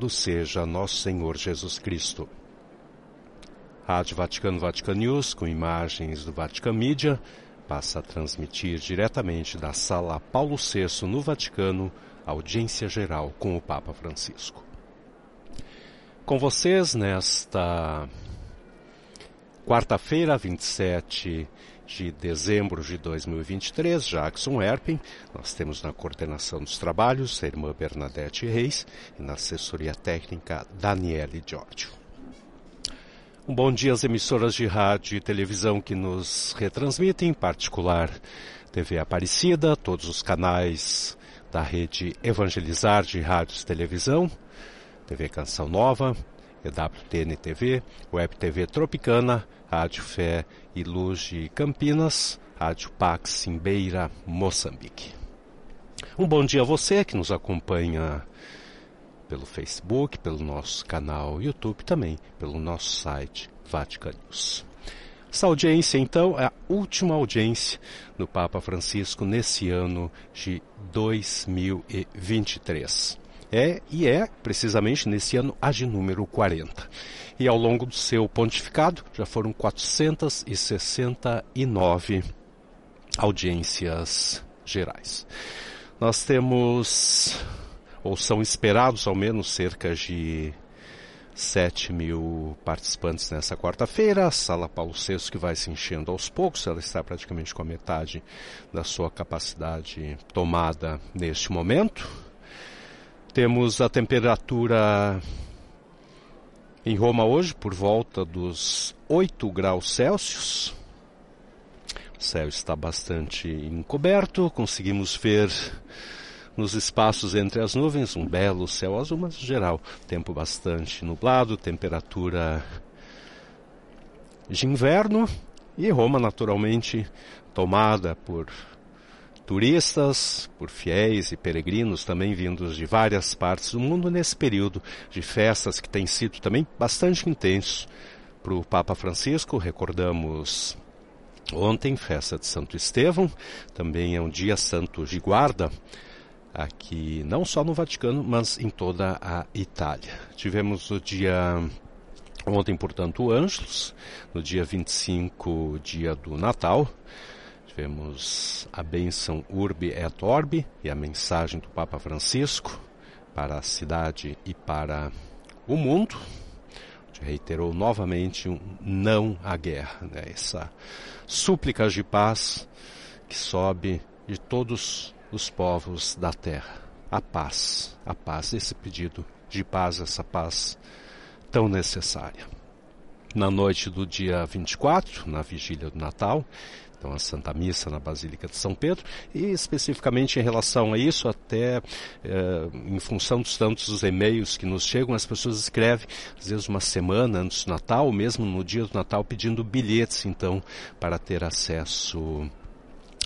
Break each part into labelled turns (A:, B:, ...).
A: Louvado seja nosso Senhor Jesus Cristo. Rádio Vaticano Vatican News, com imagens do Vatican Media, passa a transmitir diretamente da Sala Paulo VI no Vaticano, audiência geral com o Papa Francisco. Com vocês nesta quarta-feira, 27 de dezembro de 2023, Jackson Erpin. Nós temos na coordenação dos trabalhos a irmã Bernadette Reis e na assessoria técnica Daniele Giorgio. Um bom dia às emissoras de rádio e televisão que nos retransmitem, em particular TV Aparecida, todos os canais da rede Evangelizar de Rádios e Televisão, TV Canção Nova, EWTN TV, Web TV Tropicana, Rádio Fé e Luz de Campinas, Rádio Pax em Beira, Moçambique. Um bom dia a você que nos acompanha pelo Facebook, pelo nosso canal YouTube, também pelo nosso site Vatican News. Essa audiência, então, é a última audiência do Papa Francisco nesse ano de 2023. É, e é precisamente nesse ano a de número 40. E ao longo do seu pontificado já foram 469 audiências gerais. Nós temos, ou são esperados ao menos cerca de 7 mil participantes nessa quarta-feira. A Sala Paulo VI que vai se enchendo aos poucos, ela está praticamente com a metade da sua capacidade tomada neste momento. Temos a temperatura em Roma hoje por volta dos 8 graus Celsius. O céu está bastante encoberto, conseguimos ver nos espaços entre as nuvens um belo céu azul, mas geral tempo bastante nublado, temperatura de inverno e Roma naturalmente tomada por turistas, por fiéis e peregrinos também vindos de várias partes do mundo nesse período de festas que tem sido também bastante intenso para o Papa Francisco. Recordamos ontem, festa de Santo Estevão, também é um dia santo de guarda aqui não só no Vaticano, mas em toda a Itália. Tivemos o dia ontem, portanto, o Ângelos, no dia 25, dia do Natal. Tivemos a bênção Urbi et Orbi e a mensagem do Papa Francisco para a cidade e para o mundo. Reiterou novamente um não à guerra, né? essa súplica de paz que sobe de todos os povos da terra. A paz, a paz, esse pedido de paz, essa paz tão necessária. Na noite do dia 24, na vigília do Natal, então a Santa Missa na Basílica de São Pedro, e especificamente em relação a isso, até eh, em função dos tantos e-mails que nos chegam, as pessoas escrevem, às vezes uma semana antes do Natal, ou mesmo no dia do Natal, pedindo bilhetes, então, para ter acesso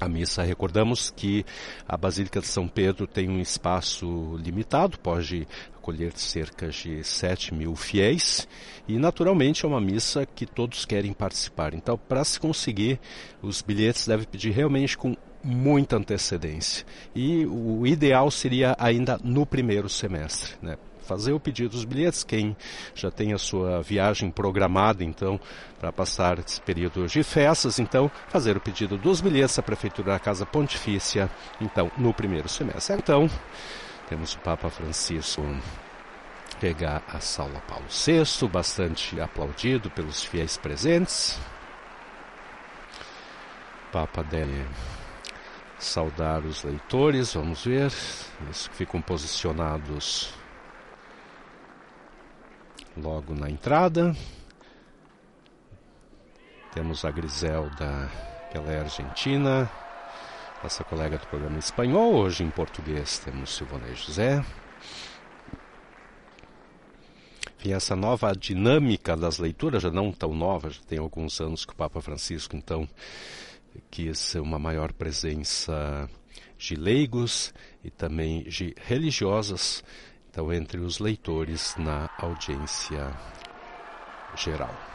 A: a missa. Recordamos que a Basílica de São Pedro tem um espaço limitado, pode acolher cerca de 7 mil fiéis e, naturalmente, é uma missa que todos querem participar. Então, para se conseguir, os bilhetes devem pedir realmente com muita antecedência. E o ideal seria ainda no primeiro semestre, né? fazer o pedido dos bilhetes. Quem já tem a sua viagem programada, então, para passar esse período de festas, então, fazer o pedido dos bilhetes à Prefeitura da Casa Pontifícia, então, no primeiro semestre. Então, temos o Papa Francisco pegar a Sala Paulo VI, bastante aplaudido pelos fiéis presentes. O Papa deve saudar os leitores, vamos ver, eles ficam posicionados logo na entrada. Temos a Griselda, que ela é argentina, nossa colega do programa espanhol, hoje em português temos Silvonei José. E essa nova dinâmica das leituras, já não tão nova, já tem alguns anos que o Papa Francisco, então, quis uma maior presença de leigos e também de religiosas então, entre os leitores na audiência geral.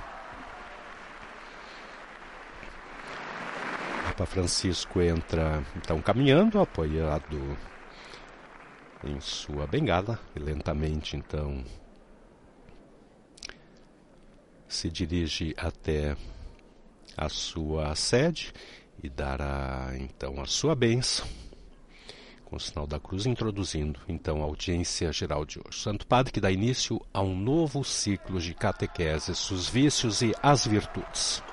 A: Papa Francisco entra então caminhando, apoiado em sua bengala e lentamente então se dirige até a sua sede e dará então a sua bênção com o sinal da cruz, introduzindo então a audiência geral de hoje. Santo Padre que dá início a um novo ciclo de catequeses, os vícios e as virtudes.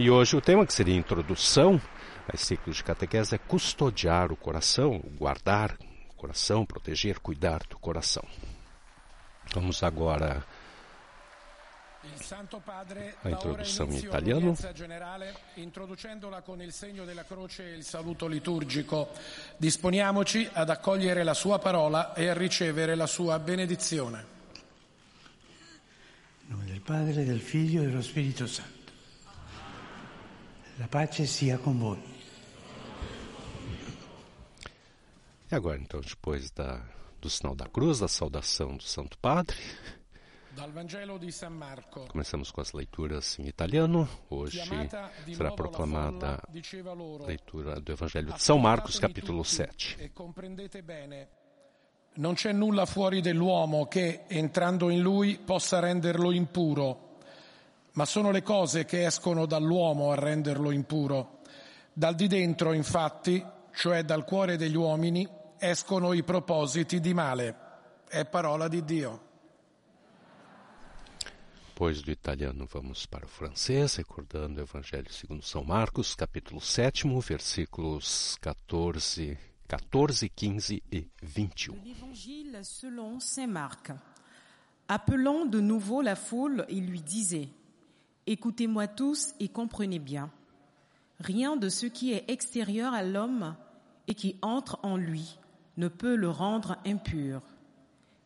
A: E hoje o tema que seria introdução a esse ciclo de catequese é custodiar o coração, guardar o coração, proteger, cuidar do coração. Vamos agora a introduzione in italiano.
B: generale, introducendola con il segno della croce e il saluto liturgico. Disponiamoci ad accogliere la sua parola e a ricevere la sua benedizione.
C: In nome del Padre, del Figlio e dello Spirito Santo. La pace sia con voi.
A: E agora, então, depois da, do sinal da cruz, da saudação do Santo Padre, começamos com as leituras em italiano. Hoje será proclamada a leitura do Evangelho de São Marcos, capítulo
B: Ascoltatevi
A: 7.
B: tutti E comprendete bene, non c'è nulla fuori dell'uomo che, entrando in lui, possa renderlo impuro, ma sono le cose che escono dall'uomo a renderlo impuro. Dal di dentro, infatti, cioè dal cuore degli uomini, escono i propositi di male. È parola di Dio.
A: Depois do italiano, vamos para o francês, recordando o Evangelho segundo São Marcos, capítulo 7, versículos 14, 14, 15 e 21.
D: De l'Évangile selon Saint Marc. Appelant de nouveau la foule, il lui disait, Écoutez-moi tous et comprenez bien. Rien de ce qui est extérieur à l'homme et qui entre en lui ne peut le rendre impur.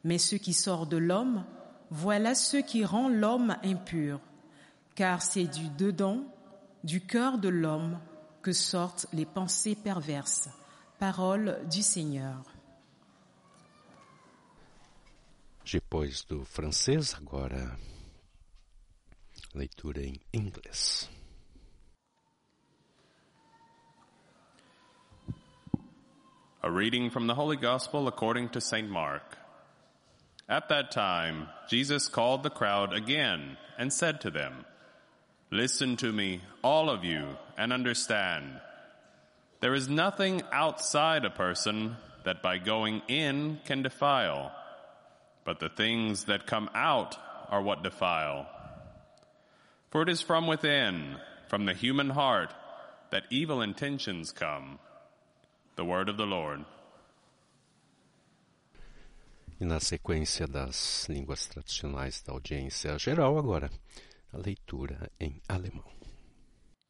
D: Mais ce qui sort de l'homme, voilà ce qui rend l'homme impur. Car c'est du dedans, du cœur de l'homme, que sortent les pensées perverses. Parole du Seigneur.
A: Depois do francês, agora
E: A reading from the Holy Gospel according to St. Mark. At that time, Jesus called the crowd again and said to them, Listen to me, all of you, and understand. There is nothing outside a person that by going in can defile, but the things that come out are what defile. For it is from within, from the human heart, that evil intentions come. The word of the Lord.
A: E na sequência das línguas tradicionais da audiência geral, agora a leitura em alemão.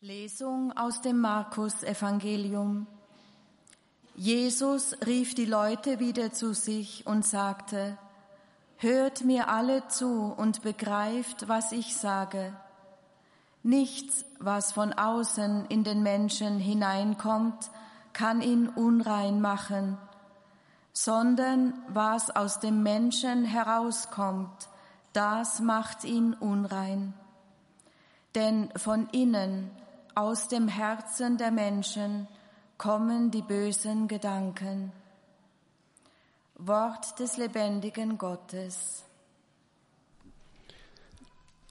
F: Lesung aus dem Markus-Evangelium. Jesus rief die Leute wieder zu sich und sagte, Hört mir alle zu und begreift, was ich sage. Nichts, was von außen in den Menschen hineinkommt, kann ihn unrein machen, sondern was aus dem Menschen herauskommt, das macht ihn unrein. Denn von innen, aus dem Herzen der Menschen, kommen die bösen Gedanken. Wort des lebendigen Gottes.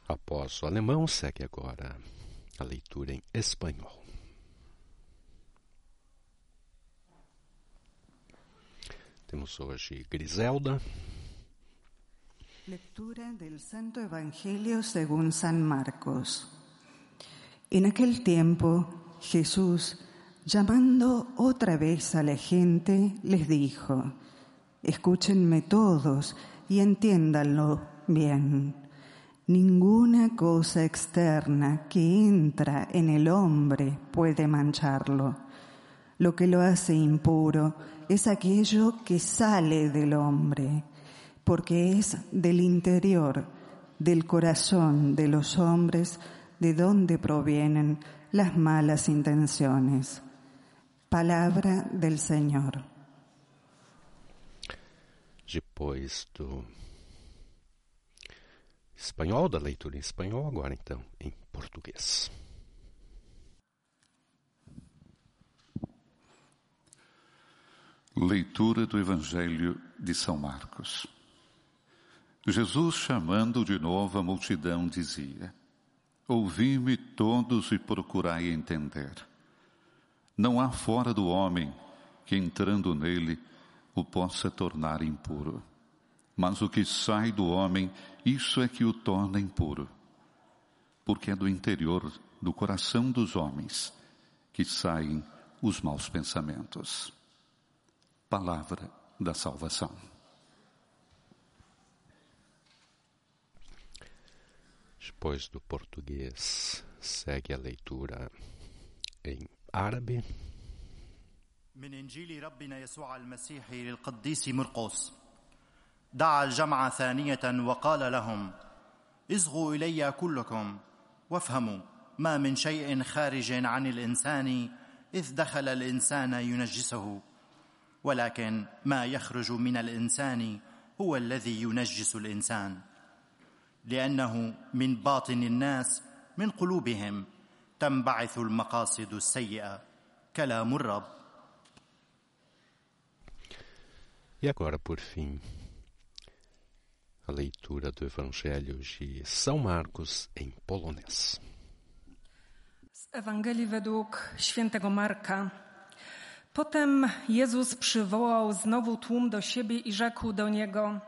A: Após o alemão, segue agora a leitura em espanhol. Temos hoje Griselda,
G: Lectura del Santo Evangelio según San Marcos. En aquel tiempo Jesús, llamando otra vez a la gente, les dijo, escúchenme todos y entiéndanlo bien. Ninguna cosa externa que entra en el hombre puede mancharlo. Lo que lo hace impuro es aquello que sale del hombre, porque es del interior, del corazón de los hombres, de donde provienen las malas intenciones. Palabra del Señor.
A: Espanhol, da leitura em espanhol, agora então em português.
H: Leitura do Evangelho de São Marcos. Jesus, chamando de novo a multidão, dizia: Ouvi-me todos e procurai entender. Não há fora do homem que, entrando nele, o possa tornar impuro. Mas o que sai do homem, isso é que o torna impuro. Porque é do interior do coração dos homens que saem os maus pensamentos. Palavra da salvação.
A: Depois do português, segue a leitura em árabe.
I: من انجيل ربنا يسوع المسيح للقديس مرقس دعا الجمع ثانية وقال لهم اصغوا إلي كلكم وافهموا ما من شيء خارج عن الإنسان إذ دخل الإنسان ينجسه ولكن ما يخرج من الإنسان هو الذي ينجس الإنسان لأنه من باطن الناس من قلوبهم تنبعث المقاصد السيئة كلام الرب.
A: E agora, por fim, a leitura do Evangelho de São Marcos em polonês.
J: Z Ewangelii według świętego Marka. Potem Jezus przywołał znowu tłum do siebie i rzekł do niego: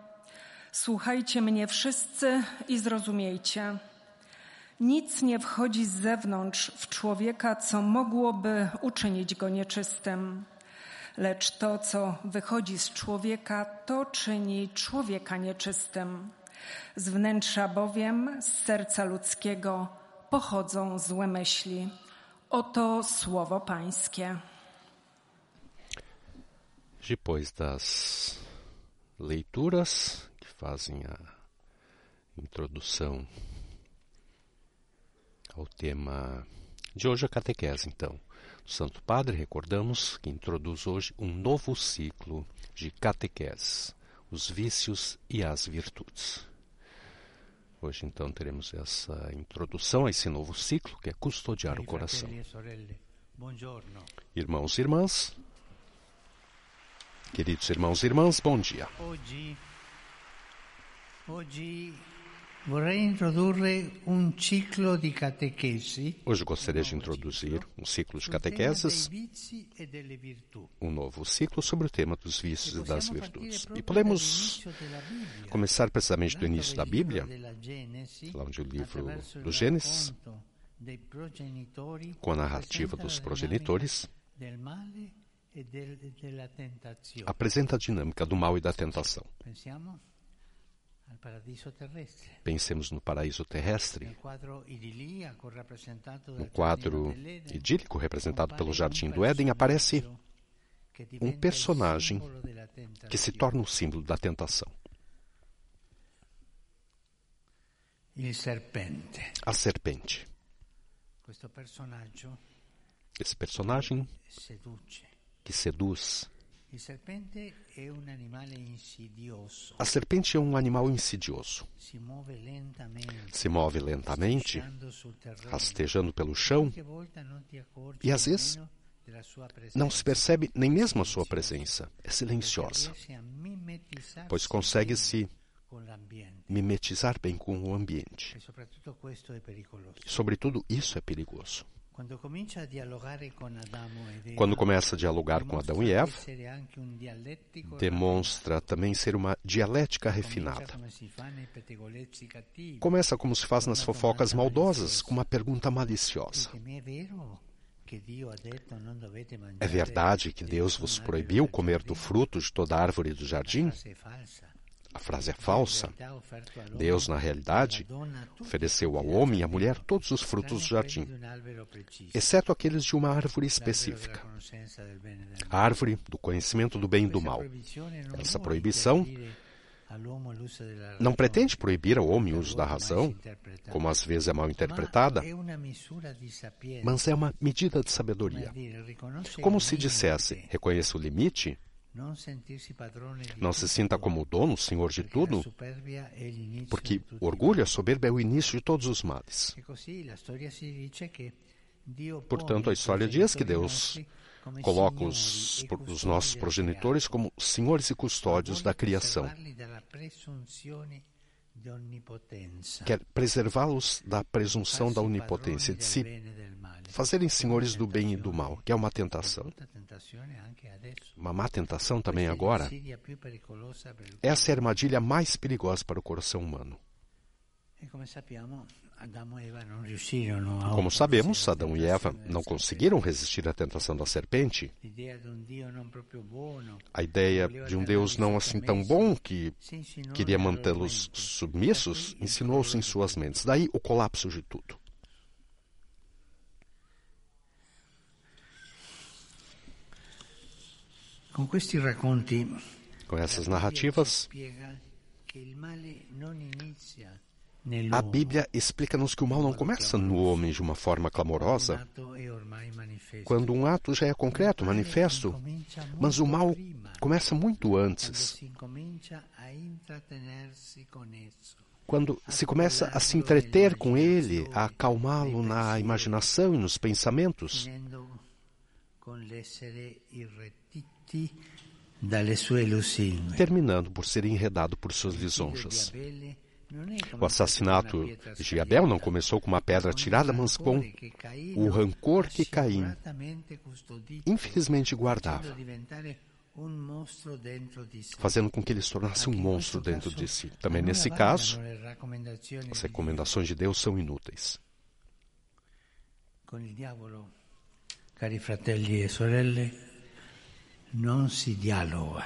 J: Słuchajcie mnie wszyscy i zrozumiejcie. Nic nie wchodzi z zewnątrz w człowieka, co mogłoby uczynić go nieczystym lecz to, co wychodzi z człowieka, to czyni człowieka nieczystym. Z wnętrza bowiem, z serca ludzkiego, pochodzą złe myśli. Oto słowo Pańskie.
A: Depois das leituras que fazem a introdução ao tema de hoje, a catequese, então. O Santo Padre, recordamos, que introduz hoje um novo ciclo de catequese, os vícios e as virtudes. Hoje, então, teremos essa introdução a esse novo ciclo, que é custodiar o coração. Irmãos e irmãs, queridos irmãos e irmãs, bom dia.
C: Oggi
A: Hoje gostaria de introduzir um ciclo de catequeses, um novo ciclo sobre o tema dos vícios e das virtudes. E podemos começar precisamente do início da Bíblia, lá onde o livro do Gênesis, com a narrativa dos progenitores, apresenta a dinâmica do mal e da tentação. Pensemos no paraíso terrestre, no quadro idílico representado pelo Jardim do Éden, aparece um personagem que se torna um símbolo da tentação. A serpente. Esse personagem que seduz a serpente é um animal insidioso. Se move lentamente, rastejando pelo chão, e às vezes não se percebe nem mesmo a sua presença. É silenciosa, pois consegue se mimetizar bem com o ambiente. E, sobretudo, isso é perigoso. Quando começa a dialogar com Adão e Eva, demonstra também ser uma dialética refinada. Começa como se faz nas fofocas maldosas, com uma pergunta maliciosa. É verdade que Deus vos proibiu comer do fruto de toda árvore do jardim? A frase é falsa. Deus, na realidade, ofereceu ao homem e à mulher todos os frutos do jardim, exceto aqueles de uma árvore específica a árvore do conhecimento do bem e do mal. Essa proibição não pretende proibir ao homem o uso da razão, como às vezes é mal interpretada, mas é uma medida de sabedoria. Como se dissesse, reconheça o limite não se sinta como dono, senhor de tudo, porque orgulho, a soberba é o início de todos os males. Portanto, a história diz que Deus coloca os, os nossos progenitores como senhores e custódios da criação. Quer preservá-los da presunção da onipotência, de se fazerem senhores do bem e do mal, que é uma tentação. Uma má tentação também agora. Essa é a armadilha mais perigosa para o coração humano. Como sabemos, Adão e Eva não conseguiram resistir à tentação da serpente. A ideia de um Deus não assim tão bom que queria mantê-los submissos insinuou-se em suas mentes. Daí o colapso de tudo. Com essas narrativas, a Bíblia explica-nos que o mal não começa no homem de uma forma clamorosa, quando um ato já é concreto, manifesto, mas o mal começa muito antes. Quando se começa a se entreter com ele, a acalmá-lo na imaginação e nos pensamentos, terminando por ser enredado por suas lisonjas. O assassinato de Abel não começou com uma pedra tirada, mas com o rancor que Caim infelizmente guardava, fazendo com que ele se tornasse um monstro dentro de si. Também nesse caso, as recomendações de Deus são inúteis.
C: Cari fratelli e sorelle, não se dialoga.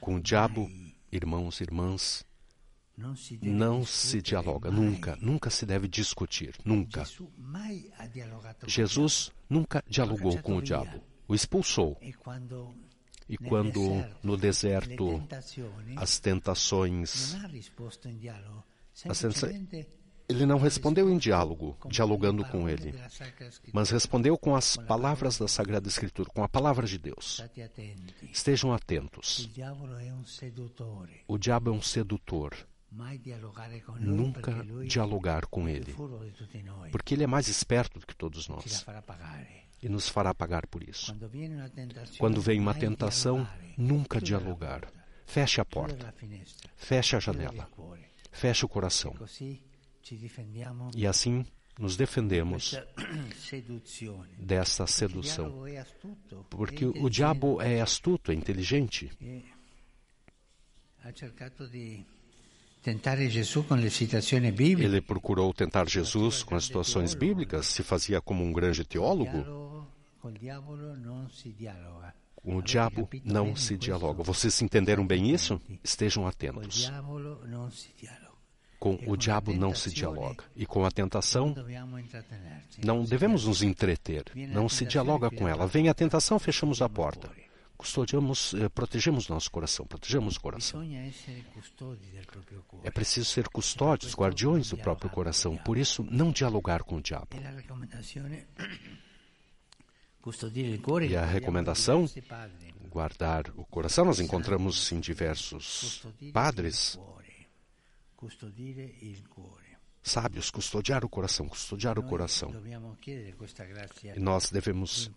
A: Com o diabo, irmãos e irmãs, não se dialoga, nunca, nunca se deve discutir, nunca. Jesus nunca dialogou com o diabo, o expulsou. E quando no deserto as tentações, as tentações ele não respondeu em diálogo, dialogando com ele, mas respondeu com as palavras da Sagrada Escritura, com a palavra de Deus. Estejam atentos. O diabo é um sedutor. Nunca dialogar com ele, porque ele é mais esperto do que todos nós e nos fará pagar por isso. Quando vem uma tentação, nunca dialogar. Feche a porta, feche a janela, feche o coração. E assim nos defendemos dessa sedução. Porque o diabo é astuto, é inteligente. Ele procurou tentar Jesus com as situações bíblicas, se fazia como um grande teólogo. Com o diabo não se dialoga. Vocês entenderam bem isso? Estejam atentos. Com o diabo não se dialoga. E com a tentação, não devemos nos entreter. Não se dialoga com ela. Vem a tentação, fechamos a porta. Custodiamos, eh, protegemos nosso coração, protegemos o coração. É preciso ser custódios, guardiões do próprio coração. Por isso, não dialogar com o diabo. E a recomendação, guardar o coração, nós encontramos em diversos padres sábios, custodiar o coração, custodiar o coração. E nós devemos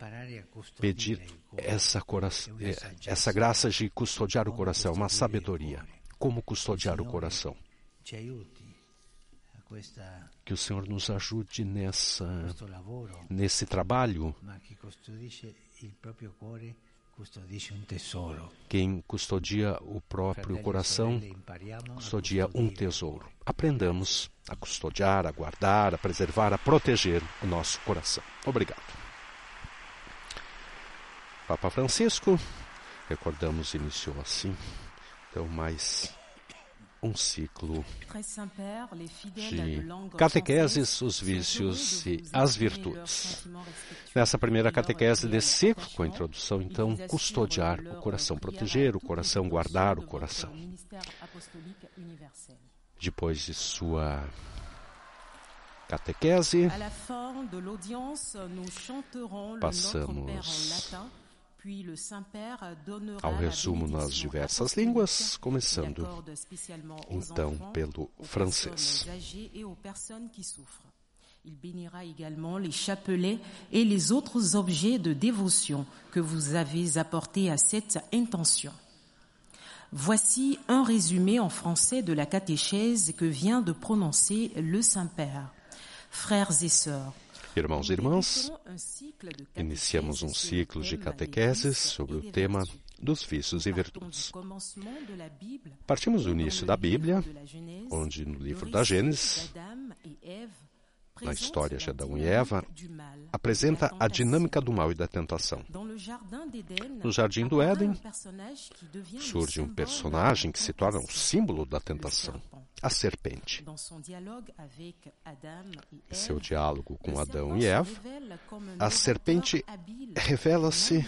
A: pedir essa, eh, essa graça de custodiar o coração, uma sabedoria. Como custodiar o coração? Que o Senhor nos ajude nessa, nesse trabalho quem custodia o próprio coração custodia um tesouro. Aprendamos a custodiar, a guardar, a preservar, a proteger o nosso coração. Obrigado. Papa Francisco, recordamos, iniciou assim. Então, mais um ciclo de catequeses, os vícios e as virtudes. Nessa primeira catequese desse ciclo, com a introdução, então, custodiar o coração, proteger o coração, guardar o coração. Depois de sua catequese, passamos ao resumo nas diversas línguas, começando então pelo francês.
D: Il bénira également les chapelets et les autres objets de dévotion que vous avez apportés à cette intention. Voici un résumé en français de la catéchèse que vient de prononcer le Saint-Père. Frères et sœurs,
A: Irmãos e irmãs, iniciamos um ciclo de catequeses sobre o tema dos vícios e virtudes. Partimos do início da Bíblia, onde no livro da Gênesis, na história de Adão e Eva, apresenta a dinâmica do mal e da tentação. No Jardim do Éden, surge um personagem que se torna um símbolo da tentação, a serpente. Em seu diálogo com Adão e Eva, a serpente revela-se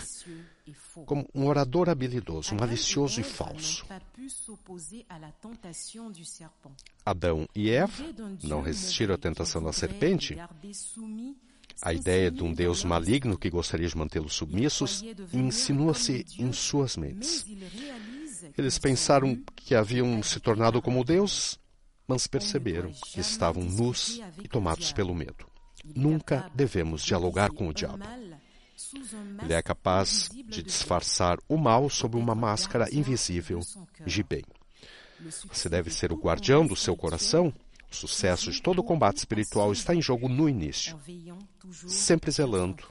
A: como um orador habilidoso, malicioso e falso. Adão e Eva não resistiram à tentação da serpente. A ideia de um Deus maligno que gostaria de mantê-los submissos insinua-se em suas mentes. Eles pensaram que haviam se tornado como Deus, mas perceberam que estavam nus e tomados pelo medo. Nunca devemos dialogar com o diabo. Ele é capaz de disfarçar o mal sob uma máscara invisível de bem. Você deve ser o guardião do seu coração. O sucesso de todo o combate espiritual está em jogo no início, sempre zelando,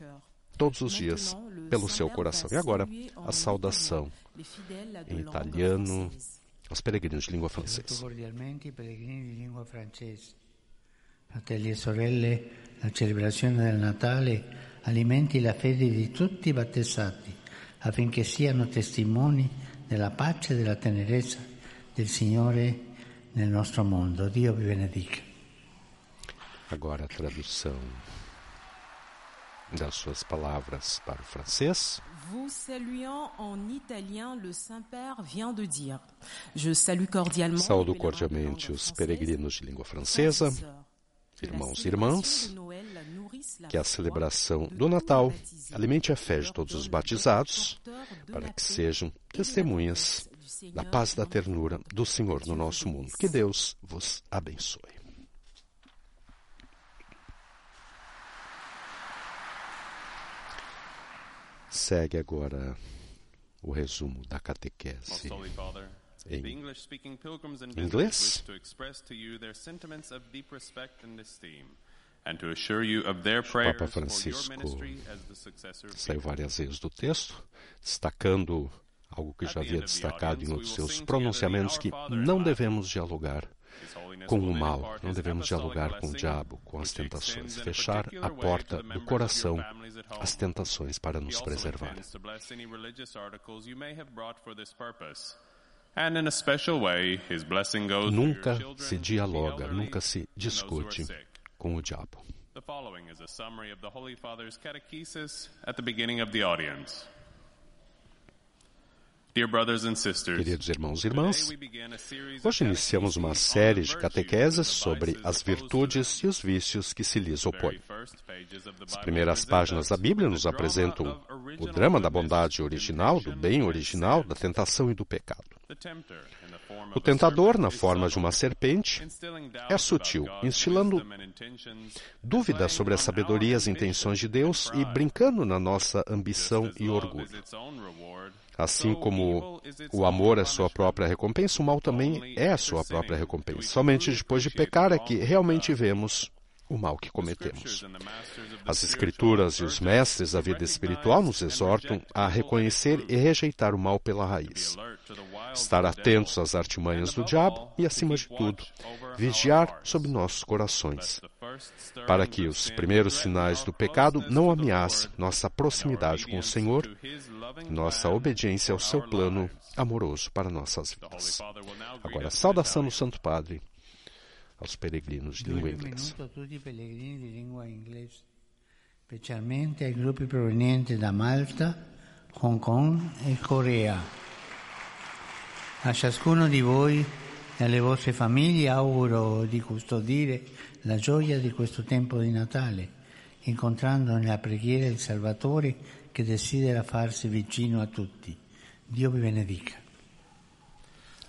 A: todos os dias, pelo seu coração. E agora, a saudação em italiano aos peregrinos de língua francesa.
C: Fratelli e sorelle, la celebrazione del Natale alimenti la fede di tutti i battezzati affinché siano testimoni della pace e della tenerezza del Signore nel nostro mondo. Dio vi benedica.
A: Agora a tradução das suas palavras para o francês.
D: Vous saluant en italien, le Saint-Père vient de dire Je salue cordialement.
A: Saúdo cordialmente os peregrinos de língua francesa, irmãos e irmãs, que a celebração do Natal alimente a fé de todos os batizados, para que sejam testemunhas da paz e da ternura do Senhor no nosso mundo. Que Deus vos abençoe. Segue agora o resumo da catequese em inglês. O Papa Francisco saiu várias vezes do texto, destacando algo que já havia destacado em outros seus pronunciamentos, que não devemos dialogar com o mal, não devemos dialogar com o diabo, com as tentações, fechar a porta do coração às tentações para nos preservar. Nunca se dialoga, nunca se discute o diabo.
E: The following is a summary of the Holy Father's catechesis at the beginning of the audience.
A: Queridos irmãos e irmãs, hoje iniciamos uma série de catequeses sobre as virtudes e os vícios que se lhes opõem. As primeiras páginas da Bíblia nos apresentam o drama da bondade original, do bem original, da tentação e do pecado. O tentador, na forma de uma serpente, é sutil, instilando dúvidas sobre a sabedoria e as intenções de Deus e brincando na nossa ambição e orgulho. Assim como o amor é sua própria recompensa, o mal também é a sua própria recompensa. Somente depois de pecar é que realmente vemos o mal que cometemos. As Escrituras e os mestres da vida espiritual nos exortam a reconhecer e rejeitar o mal pela raiz, estar atentos às artimanhas do diabo e, acima de tudo, vigiar sobre nossos corações, para que os primeiros sinais do pecado não ameacem nossa proximidade com o Senhor, nossa obediência ao seu plano amoroso para nossas vidas. Agora, saudação do Santo Padre aos peregrinos de língua inglesa.
C: specialmente ai gruppi provenienti da Malta, Hong Kong e Corea. A ciascuno di voi e alle vostre famiglie auguro di custodire la gioia di questo tempo di Natale, incontrando nella preghiera il Salvatore che desidera farsi vicino a tutti. Dio vi benedica.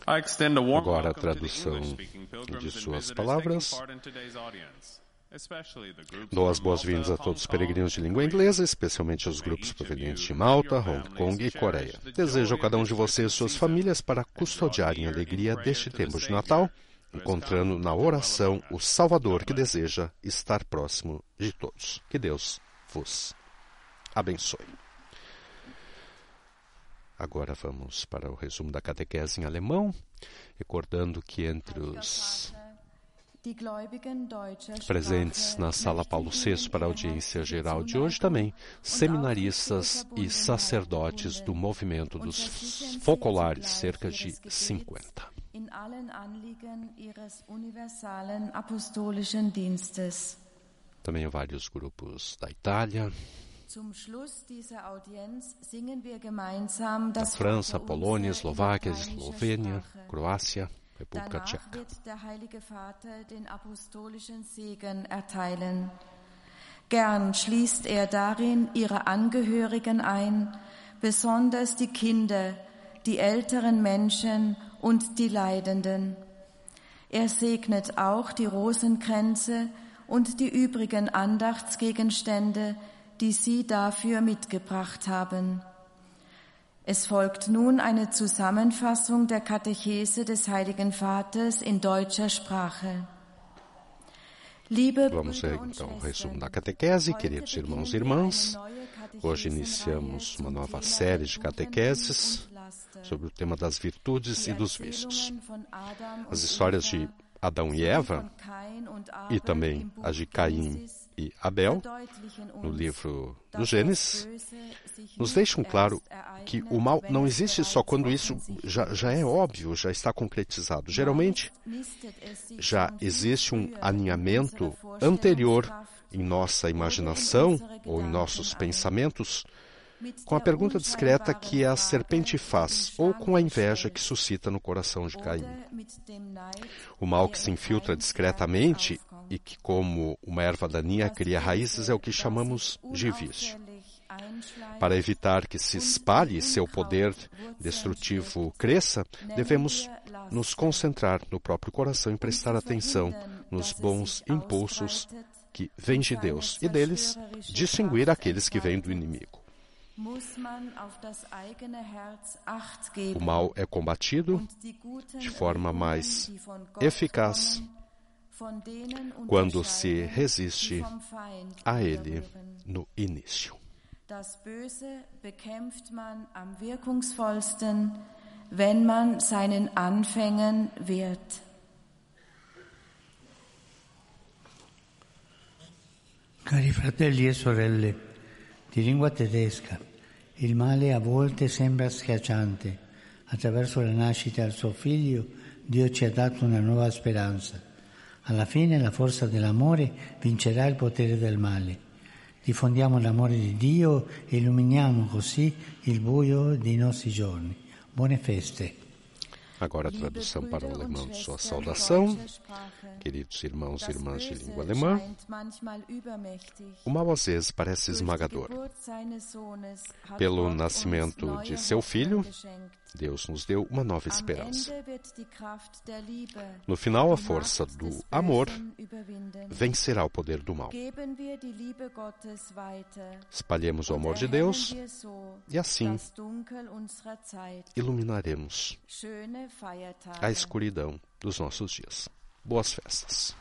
A: Agora a tradução de suas palavras. Dou as boas-vindas a todos os peregrinos de língua inglesa, especialmente aos grupos provenientes de Malta, Hong Kong e Coreia. Desejo a cada um de vocês e suas famílias para custodiarem a alegria deste tempo de Natal, encontrando na oração o Salvador que deseja estar próximo de todos. Que Deus vos abençoe. Agora vamos para o resumo da catequese em alemão, recordando que entre os presentes na sala Paulo VI para a audiência geral de hoje também seminaristas e sacerdotes do movimento dos focolares, cerca de 50. Também vários grupos da Itália, da França, Polônia, Eslováquia, Eslovênia, Croácia, Tcheca.
F: wird der Heilige Vater den apostolischen Segen erteilen. Gern schließt er darin ihre Angehörigen ein, besonders die Kinder, die älteren Menschen und die Leidenden. Er segnet auch die Rosenkränze und die übrigen Andachtsgegenstände, die Sie dafür mitgebracht haben. Es folgt nun eine Zusammenfassung der Katechese des Heiligen Vaters in deutscher Sprache. Liebe
A: Vamos então ao resumo da catequese, queridos irmãos e irmãs. Hoje iniciamos uma nova série de catequeses sobre o tema das virtudes e dos vícios. As histórias de Adão e Eva e também as de Caim e Abel, no livro do Gênesis, nos deixam claro que o mal não existe só quando isso já, já é óbvio, já está concretizado. Geralmente, já existe um alinhamento anterior em nossa imaginação ou em nossos pensamentos com a pergunta discreta que a serpente faz, ou com a inveja que suscita no coração de Caim. O mal que se infiltra discretamente e que, como uma erva daninha, cria raízes é o que chamamos de vício. Para evitar que se espalhe e seu poder destrutivo cresça, devemos nos concentrar no próprio coração e prestar atenção nos bons impulsos que vêm de Deus e deles distinguir aqueles que vêm do inimigo. O mal é combatido de forma mais eficaz quando se resiste a ele no início.
F: Das Böse bekämpft man am wirkungsvollsten, wenn man seinen Anfängen wehrt.
C: Cari fratelli e sorelle, di lingua tedesca, il male a volte sembra schiacciante. Attraverso la nascita del suo figlio, Dio ci ha dato una nuova speranza. Alla fine la forza dell'amore vincerà il potere del male. Diffondiamo l'amore di Dio e illuminiamo così il buio dei nostri giorni. Buone feste.
A: Agora a tradução para o alemão de sua saudação. Queridos irmãos e irmãs de língua alemã, o mal às vezes parece esmagador. Pelo nascimento de seu filho, Deus nos deu uma nova esperança. No final, a força do amor vencerá o poder do mal. Espalhemos o amor de Deus e assim iluminaremos a escuridão dos nossos dias. Boas festas.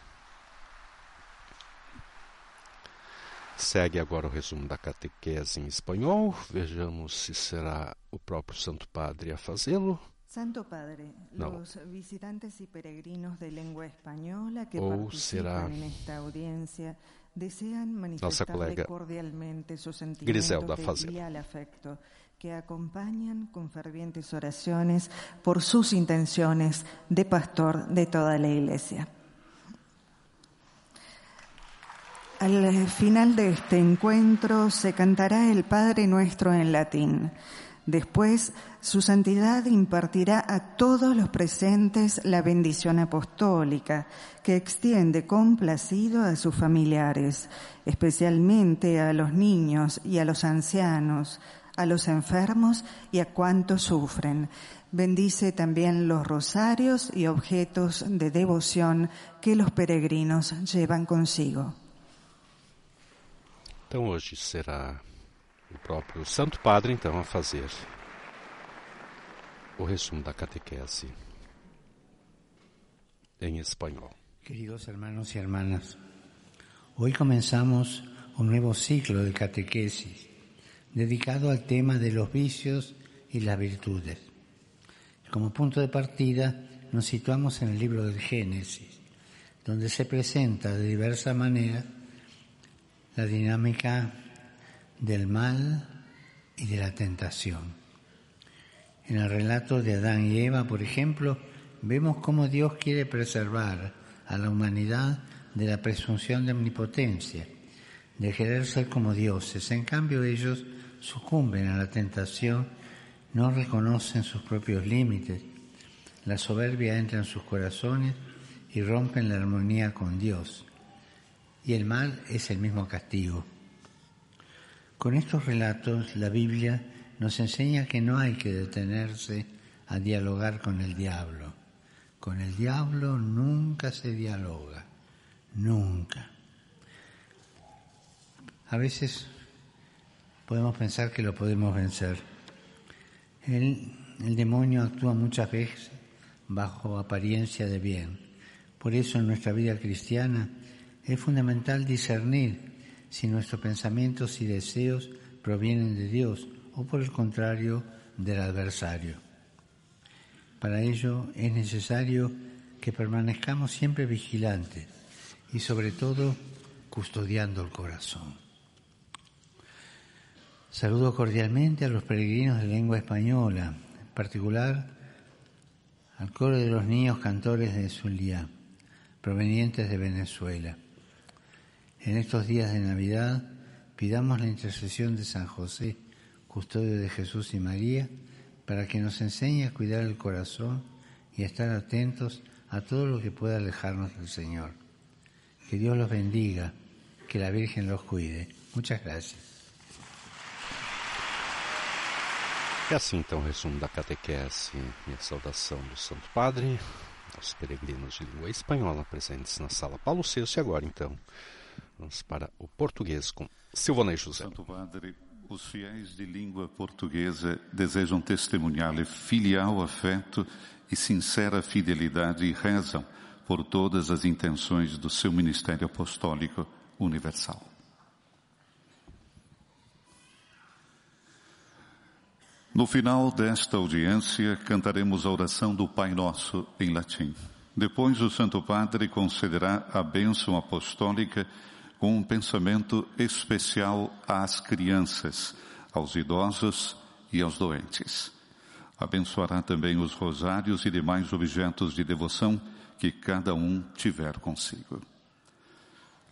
A: Segue agora o resumo da catequese em espanhol. Vejamos se será o próprio Santo Padre a fazê-lo.
G: Santo Padre,
A: No.
G: los visitantes y peregrinos de lengua española que
A: O
G: participan
A: será
G: en esta audiencia desean manifestarle
A: colega
G: cordialmente sus
A: Griselda
G: sentimientos de leal afecto que acompañan con fervientes oraciones por sus intenciones de pastor de toda la Iglesia. Al final de este encuentro se cantará el Padre Nuestro en latín. Después, su santidad impartirá a todos los presentes la bendición apostólica, que extiende complacido a sus familiares, especialmente a los niños y a los ancianos, a los enfermos y a cuantos sufren. Bendice también los rosarios y objetos de devoción que los peregrinos llevan consigo.
A: Então hoje será o próprio Santo Padre então a fazer o resumo da catequese em espanhol.
C: Queridos hermanos y hermanas, hoy comenzamos un nuevo ciclo de catequesis dedicado al tema de los vicios y las virtudes. Como punto de partida nos situamos en el libro del Génesis, donde se presenta de diversa manera la dinámica del mal y de la tentación. En el relato de Adán y Eva, por ejemplo, vemos cómo Dios quiere preservar a la humanidad de la presunción de omnipotencia, de querer ser como dioses. En cambio, ellos sucumben a la tentación, no reconocen sus propios límites, la soberbia entra en sus corazones y rompen la armonía con Dios. Y el mal es el mismo castigo. Con estos relatos la Biblia nos enseña que no hay que detenerse a dialogar con el diablo. Con el diablo nunca se dialoga, nunca. A veces podemos pensar que lo podemos vencer. El, demonio actúa muchas veces bajo apariencia de bien. Por eso en nuestra vida cristiana es fundamental discernir si nuestros pensamientos y deseos provienen de Dios o por el contrario del adversario. Para ello es necesario que permanezcamos siempre vigilantes y sobre todo custodiando el corazón. Saludo cordialmente a los peregrinos de lengua española, en particular al coro de los niños cantores de Zulia, provenientes de Venezuela. En estos días de Navidad pidamos la intercesión de San José, custodio de Jesús y María, para que nos enseñe a cuidar el corazón y a estar atentos a todo lo que pueda alejarnos del Señor. Que Dios los bendiga, que la Virgen los cuide. Muchas gracias.
A: É assim então o resumo da catequese e a saudação do Santo Padre aos peregrinos de língua espanhola presentes na sala Paulo VI e agora então vamos para o português com Silvana e José.
H: Santo Padre, os fiéis de língua portuguesa desejam testemunhar-lhe filial afeto e sincera fidelidade e rezam por todas as intenções do seu ministério apostólico universal. No final desta audiência, cantaremos a oração do Pai Nosso em latim. Depois, o Santo Padre concederá a bênção apostólica com um pensamento especial às crianças, aos idosos e aos doentes. Abençoará também os rosários e demais objetos de devoção que cada um tiver consigo.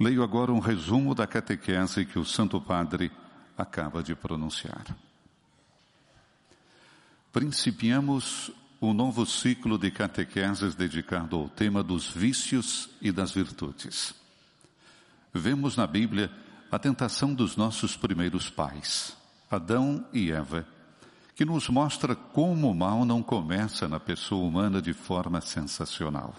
H: Leio agora um resumo da catequese que o Santo Padre acaba de pronunciar. Principiamos um novo ciclo de catequeses dedicado ao tema dos vícios e das virtudes. Vemos na Bíblia a tentação dos nossos primeiros pais, Adão e Eva, que nos mostra como o mal não começa na pessoa humana de forma sensacional.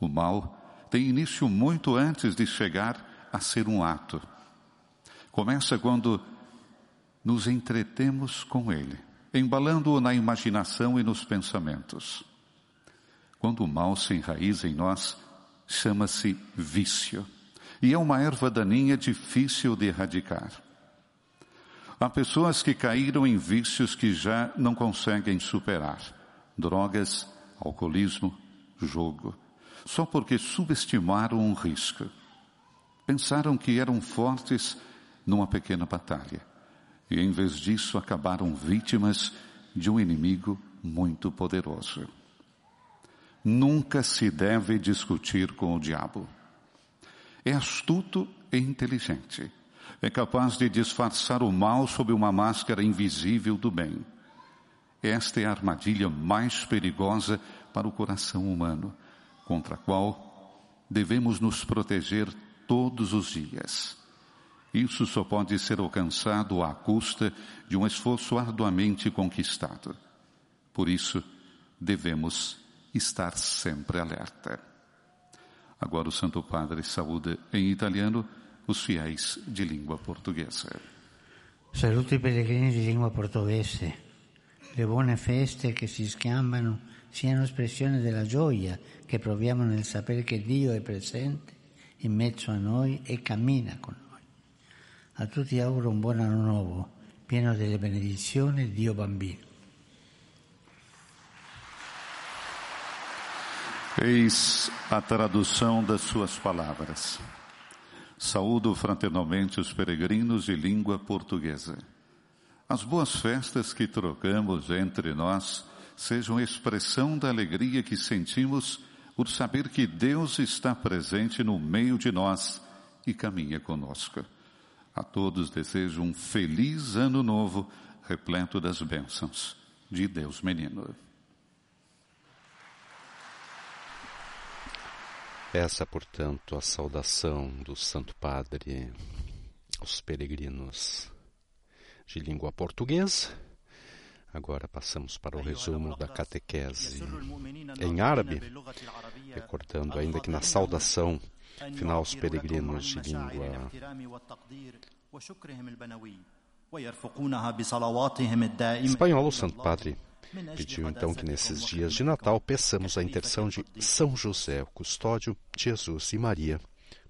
H: O mal tem início muito antes de chegar a ser um ato. Começa quando nos entretemos com ele embalando-o na imaginação e nos pensamentos. Quando o mal se enraiza em nós, chama-se vício. E é uma erva daninha difícil de erradicar. Há pessoas que caíram em vícios que já não conseguem superar. Drogas, alcoolismo, jogo. Só porque subestimaram um risco. Pensaram que eram fortes numa pequena batalha e em vez disso acabaram vítimas de um inimigo muito poderoso. Nunca se deve discutir com o diabo. É astuto e inteligente. É capaz de disfarçar o mal sob uma máscara invisível do bem. Esta é a armadilha mais perigosa para o coração humano, contra a qual devemos nos proteger todos os dias. Isso só pode ser alcançado à custa de um esforço arduamente conquistado. Por isso, devemos estar sempre alerta. Agora o Santo Padre saúda em italiano os fiéis de língua portuguesa.
C: Saluto i pellegrini di lingua portoghese. Le buone feste che si scambiano siano espressione della gioia che proviamo nel sapere che Dio è presente in mezzo a noi e cammina con noi. A tutti auguro un buon anno nuovo, pieno delle benedizioni di Dio bambino.
H: Eis a tradução das suas palavras. Saúdo fraternalmente os peregrinos de língua portuguesa. As boas festas que trocamos entre nós sejam expressão da alegria que sentimos por saber que Deus está presente no meio de nós e caminha conosco. A todos desejo um feliz ano novo, repleto das bênçãos de Deus Menino.
A: Essa, portanto, a saudação do Santo Padre aos peregrinos de língua portuguesa. Agora passamos para o resumo da catequese em árabe, recordando ainda que na saudação final aos peregrinos de língua espanhola, o Santo Padre Pediu então que nesses dias de Natal peçamos a intercessão de São José, o custódio de Jesus e Maria,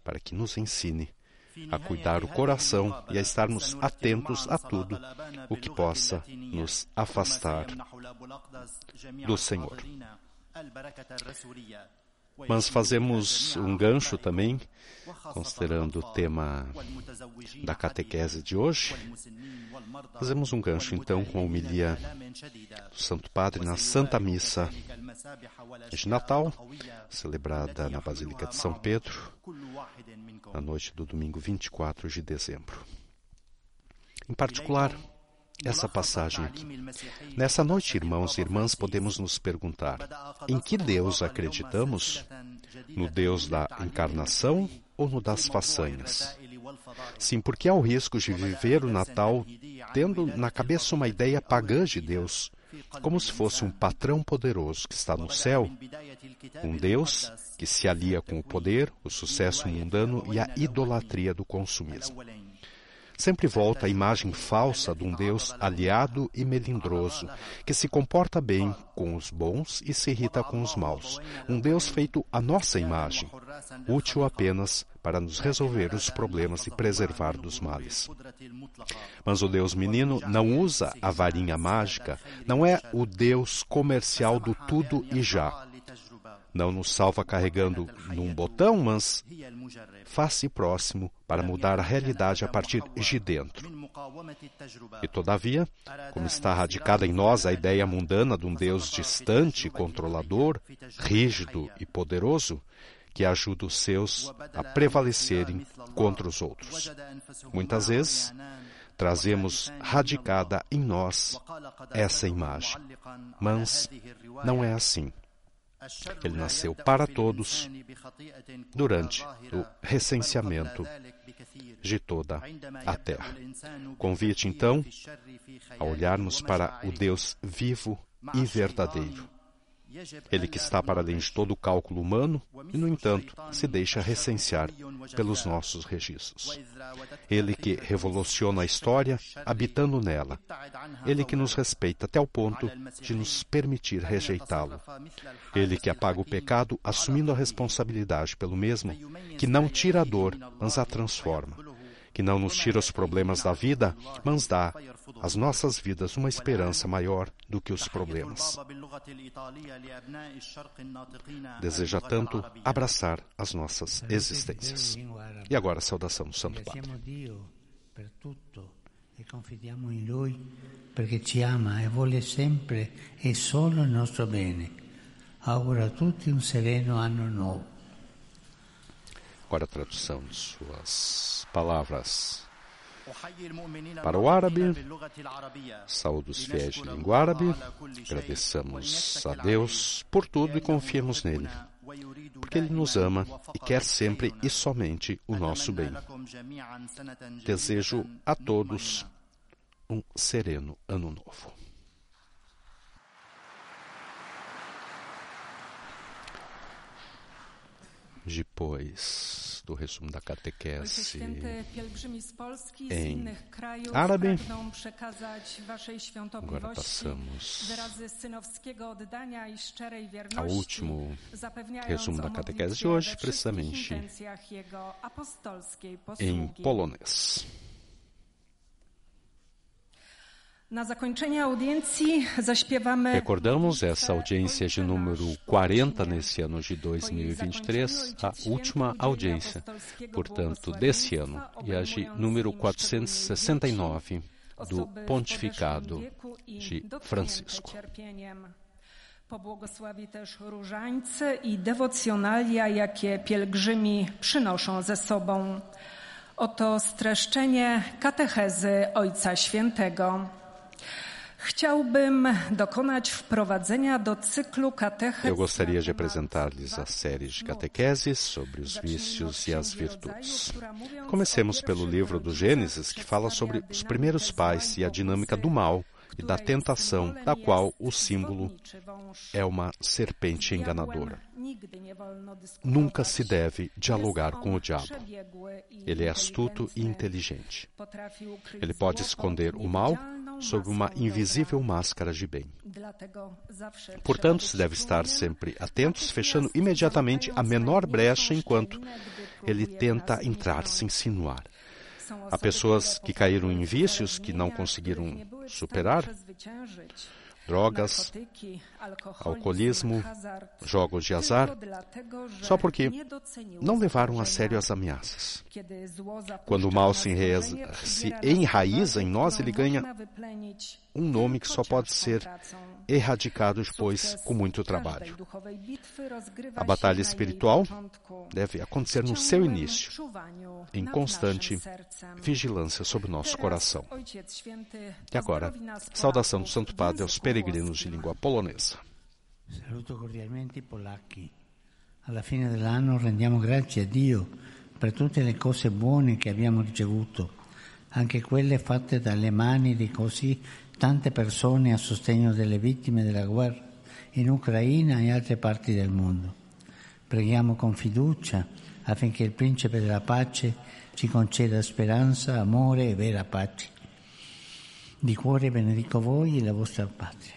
A: para que nos ensine a cuidar o coração e a estarmos atentos a tudo o que possa nos afastar do Senhor. Mas fazemos um gancho também, considerando o tema da catequese de hoje. Fazemos um gancho então com a homilia do Santo Padre na Santa Missa de Natal, celebrada na Basílica de São Pedro, na noite do domingo 24 de dezembro. Em particular, essa passagem aqui. Nessa noite, irmãos e irmãs, podemos nos perguntar: em que Deus acreditamos? No Deus da encarnação ou no das façanhas? Sim, porque há o risco de viver o Natal tendo na cabeça uma ideia pagã de Deus, como se fosse um patrão poderoso que está no céu, um Deus que se alia com o poder, o sucesso mundano e a idolatria do consumismo sempre volta a imagem falsa de um Deus aliado e melindroso, que se comporta bem com os bons e se irrita com os maus. Um Deus feito à nossa imagem, útil apenas para nos resolver os problemas e preservar dos males. Mas o Deus menino não usa a varinha mágica, não é o Deus comercial do tudo e já não nos salva carregando num botão, mas faz-se próximo para mudar a realidade a partir de dentro. E todavia, como está radicada em nós a ideia mundana de um Deus distante, controlador, rígido e poderoso, que ajuda os seus a prevalecerem contra os outros. Muitas vezes, trazemos radicada em nós essa imagem, mas não é assim. Ele nasceu para todos durante o recenseamento de toda a terra. Convite, então, a olharmos para o Deus vivo e verdadeiro ele que está para além de todo o cálculo humano e, no entanto, se deixa recensear pelos nossos registros. Ele que revoluciona a história, habitando nela. Ele que nos respeita até o ponto de nos permitir rejeitá-lo. Ele que apaga o pecado, assumindo a responsabilidade pelo mesmo, que não tira a dor, mas a transforma que não nos tira os problemas da vida, mas dá às nossas vidas uma esperança maior do que os problemas. Deseja tanto abraçar as nossas existências. E agora a saudação do Santo Padre.
C: E confidiamo in Lui perché ci ama e vuole sempre e solo il nostro bene. Auguro a tutti un sereno anno.
A: Agora a tradução de suas palavras. Para o árabe, saúde os fiéis de língua árabe, agradeçamos a Deus por tudo e confiemos nele, porque Ele nos ama e quer sempre e somente o nosso bem. Desejo a todos um sereno ano novo. Depois do resumo da catequese em árabe. Agora passamos ao último resumo da catequese de hoje, precisamente em polonês. Recordamos essa audiência de número 40 nesse ano de 2023, a última audiência, portanto, desse ano, e a de número 469 do pontificado de Francisco.
J: Pobłogosławi też różańce i dewocjonalia, jakie pielgrzymi przynoszą ze sobą. Oto streszczenie katechezy Ojca Świętego.
A: Eu gostaria de apresentar-lhes a série de catequeses sobre os vícios e as virtudes. Comecemos pelo livro do Gênesis, que fala sobre os primeiros pais e a dinâmica do mal e da tentação, da qual o símbolo é uma serpente enganadora. Nunca se deve dialogar com o diabo. Ele é astuto e inteligente. Ele pode esconder o mal sob uma invisível máscara de bem. Portanto, se deve estar sempre atentos, fechando imediatamente a menor brecha enquanto ele tenta entrar, se insinuar. Há pessoas que caíram em vícios que não conseguiram superar, drogas, alcoolismo, jogos de azar, só porque não levaram a sério as ameaças. Quando o mal se enraiza, se enraiza em nós, ele ganha um nome que só pode ser erradicado depois com muito trabalho. A batalha espiritual deve acontecer no seu início, em constante vigilância sobre nosso coração. E agora, saudação do Santo Padre aos peregrinos de língua polonesa.
C: Saluto cordialmente i polacchi. Alla fine dell'anno rendiamo grazie a Dio per tutte le cose buone che abbiamo ricevuto, anche quelle fatte dalle mani di così tante persone a sostegno delle vittime della guerra in Ucraina e altre parti del mondo. Preghiamo con fiducia affinché il Principe della Pace ci conceda speranza, amore e vera pace. Di cuore benedico voi e la vostra patria.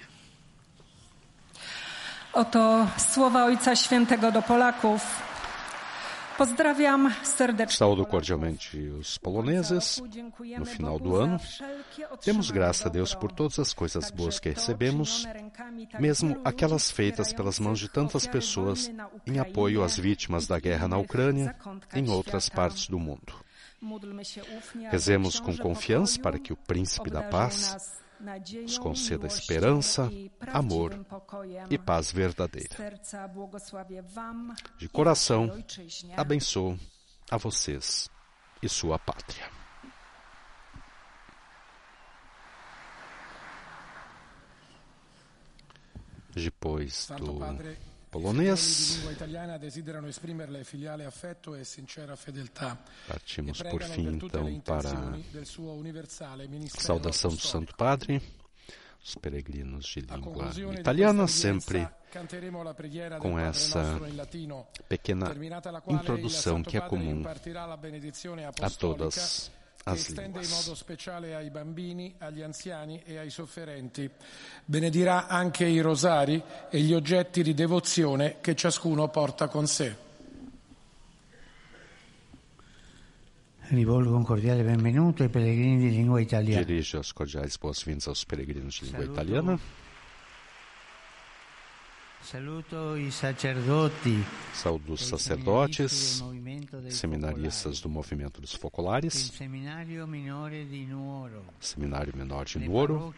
J: Oto słowa Ojca Świętego do Polaków.
A: Saúdo cordialmente os poloneses. No final do ano, demos graças a Deus por todas as coisas boas que recebemos, mesmo aquelas feitas pelas mãos de tantas pessoas em apoio às vítimas da guerra na Ucrânia e em outras partes do mundo. Rezemos com confiança para que o Príncipe da Paz nos conceda esperança, amor e paz verdadeira. De coração, abençoo a vocês e sua pátria. Depois do polonês, partimos por fim então para
B: ministero
A: saudação do. Santo Padre, os peregrinos de
B: A
A: língua italiana, sempre com essa pequena introdução que é comum a todas as
B: estende in modo speciale ai bambini, agli anziani e ai sofferenti. Benedirà anche i rosari e gli oggetti di devozione che ciascuno porta con sé.
C: Rivolgo un cordiale benvenuto ai pellegrini di lingua italiana.
A: Dirijo as cordiais boas-vindas aos peregrinos de língua
C: Saluto.
A: italiana. Saúdo os sacerdotes, seminaristas do movimento dos focolares, Seminário Menor de Nuoro,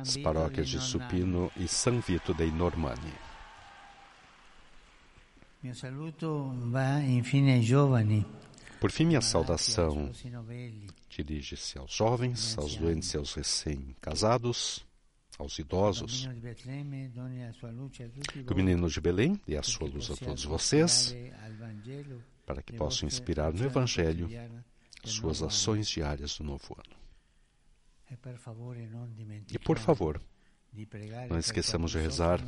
A: as paróquias de. Supino e San Vito dei
C: giovani,
A: Por fim, minha saudação. dirige-se aos jovens, aos doentes e aos recém-casados, aos idosos, que o menino de Belém dê a sua luz a todos vocês,
C: al Vangelo
A: para que possam inspirar no Evangelho suas ações diárias do novo ano.
C: E non
A: E por favor, não esqueçamos de rezar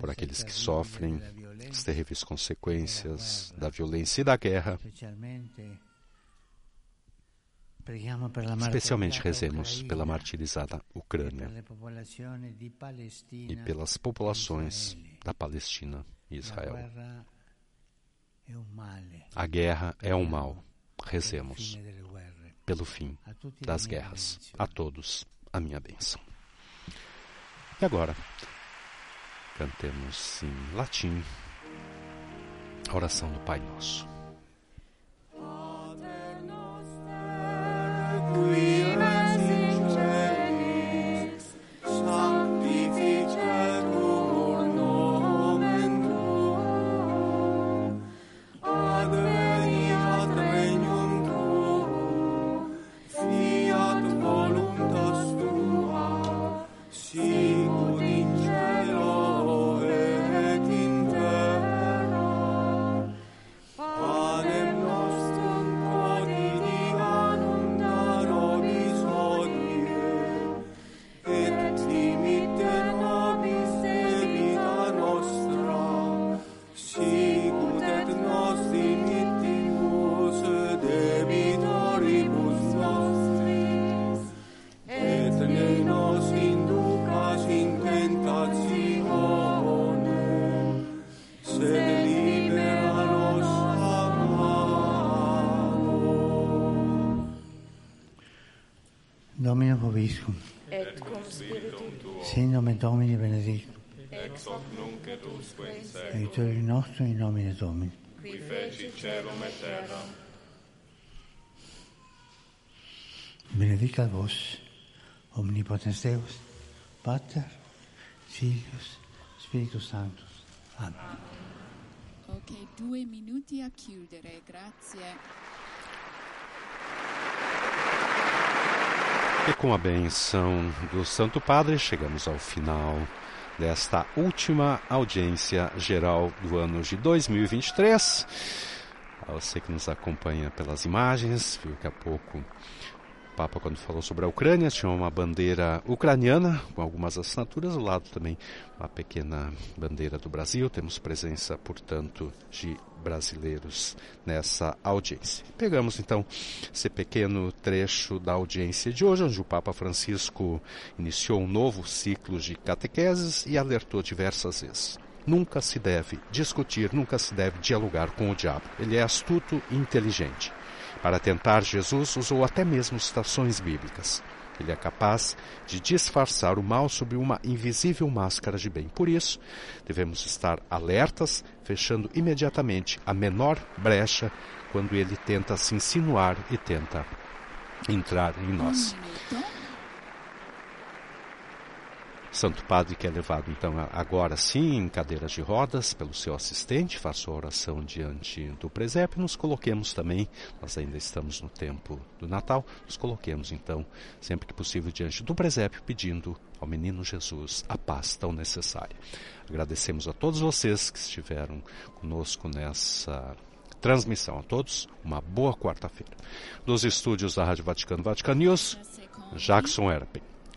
A: por aqueles que sofrem as terríveis consequências da violência e da guerra. Especialmente rezemos pela martirizada Ucrânia e pelas populações da Palestina e Israel. A guerra é um mal. Rezemos pelo fim das guerras. A todos a minha bênção. E agora, cantemos em latim a oração do Pai Nosso.
C: We Domino Vobiscum.
K: Et cum spiritu tuo.
C: Sin nomen Domini benedictum.
K: Ex hoc nunc et usque in seculum.
C: Aiutorium nostrum in nomine Domini.
K: Qui feci celum et terram.
C: Benedicat vos, omnipotens Deus, Pater, Filius, Spiritus Sanctus. Amen.
L: Ok, due minuti a chiudere, grazie.
A: E com a benção do Santo Padre, chegamos ao final desta última audiência geral do ano de 2023. A você que nos acompanha pelas imagens, viu que há pouco Papa, quando falou sobre a Ucrânia, tinha uma bandeira ucraniana com algumas assinaturas, ao lado também uma pequena bandeira do Brasil. Temos presença, portanto, de brasileiros nessa audiência. Pegamos então esse pequeno trecho da audiência de hoje, onde o Papa Francisco iniciou um novo ciclo de catequeses e alertou diversas vezes. Nunca se deve discutir, nunca se deve dialogar com o diabo. Ele é astuto e inteligente. Para tentar, Jesus usou até mesmo citações bíblicas. Ele é capaz de disfarçar o mal sob uma invisível máscara de bem. Por isso, devemos estar alertas, fechando imediatamente a menor brecha quando ele tenta se insinuar e tenta entrar em nós. Santo Padre que é levado então agora sim em cadeiras de rodas pelo seu assistente, faça a oração diante do presépio, nos coloquemos também, nós ainda estamos no tempo do Natal, nos coloquemos então sempre que possível diante do presépio pedindo ao menino Jesus a paz tão necessária. Agradecemos a todos vocês que estiveram conosco nessa transmissão. A todos, uma boa quarta-feira. Dos estúdios da Rádio Vaticano Vatican News, Jackson Erpen.